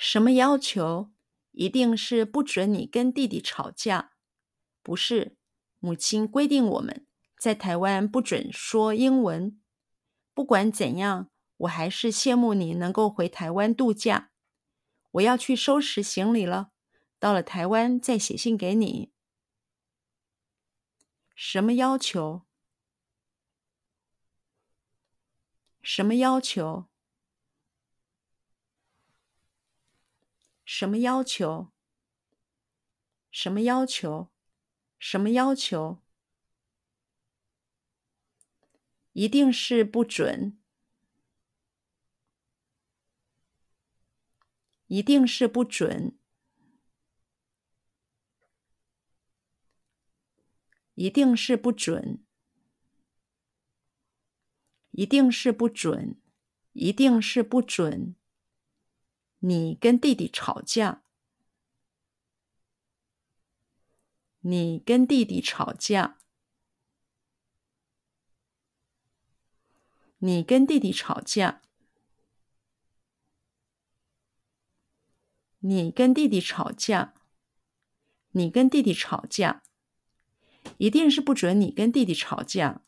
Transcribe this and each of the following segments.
什么要求？一定是不准你跟弟弟吵架。不是，母亲规定我们在台湾不准说英文。不管怎样，我还是羡慕你能够回台湾度假。我要去收拾行李了，到了台湾再写信给你。什么要求？什么要求？什么要求？什么要求？什么要求？一定是不准！一定是不准！一定是不准！一定是不准！一定是不准！你跟弟弟吵架。你跟弟弟吵架。你跟弟弟吵架。你跟弟弟吵架。你跟弟弟吵架。一定是不准你跟弟弟吵架。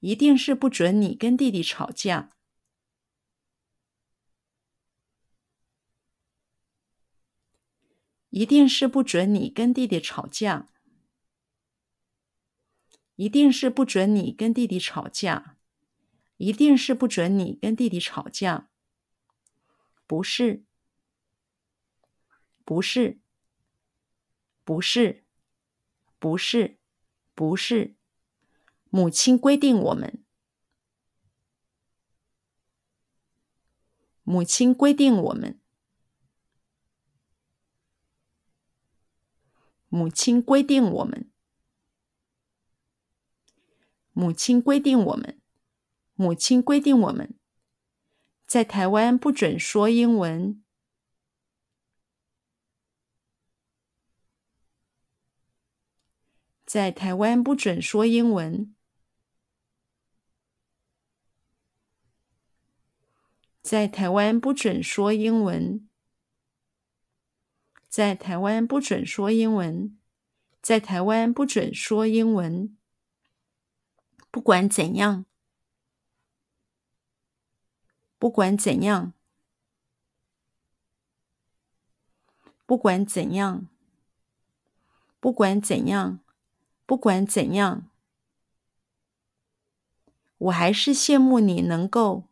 一定是不准你跟弟弟吵架。一定是不准你跟弟弟吵架。一定是不准你跟弟弟吵架。一定是不准你跟弟弟吵架。不是，不是，不是，不是，不是。母亲规定我们。母亲规定我们。母亲规定我们。母亲规定我们。母亲规定我们，在台湾不准说英文。在台湾不准说英文。在台湾不准说英文。在台湾不准说英文。在台湾不准说英文。不管怎样，不管怎样，不管怎样，不管怎样，不管怎样，我还是羡慕你能够。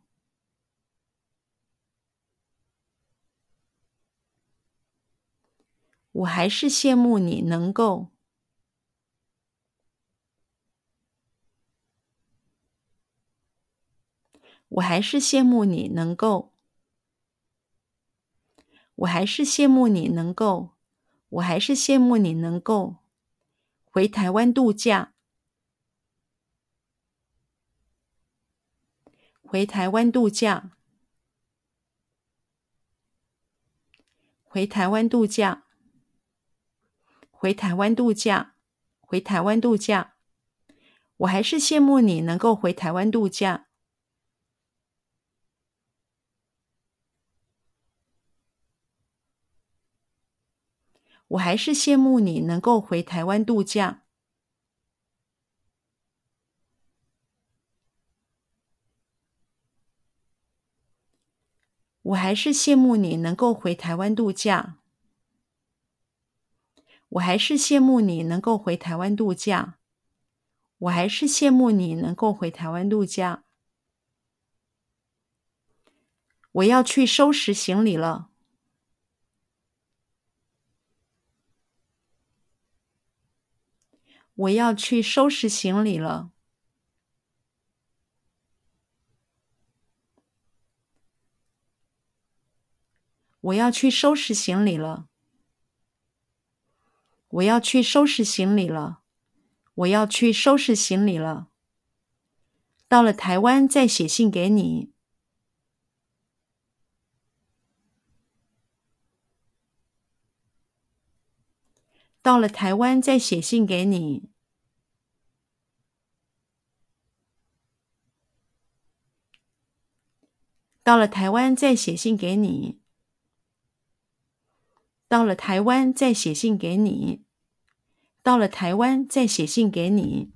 我还是羡慕你能够，我还是羡慕你能够，我还是羡慕你能够，我还是羡慕你能够回台湾度假，回台湾度假，回台湾度假。回台湾度假，回台湾度假，我还是羡慕你能够回台湾度假。我还是羡慕你能够回台湾度假。我还是羡慕你能够回台湾度假。我还是羡慕你能够回台湾度假。我还是羡慕你能够回台湾度假。我要去收拾行李了。我要去收拾行李了。我要去收拾行李了。我要去收拾行李了我要去收拾行李了。到了台湾再写信给你。到了台湾再写信给你。到了台湾再写信给你到了台湾再写信给你。到了台湾再写信给你。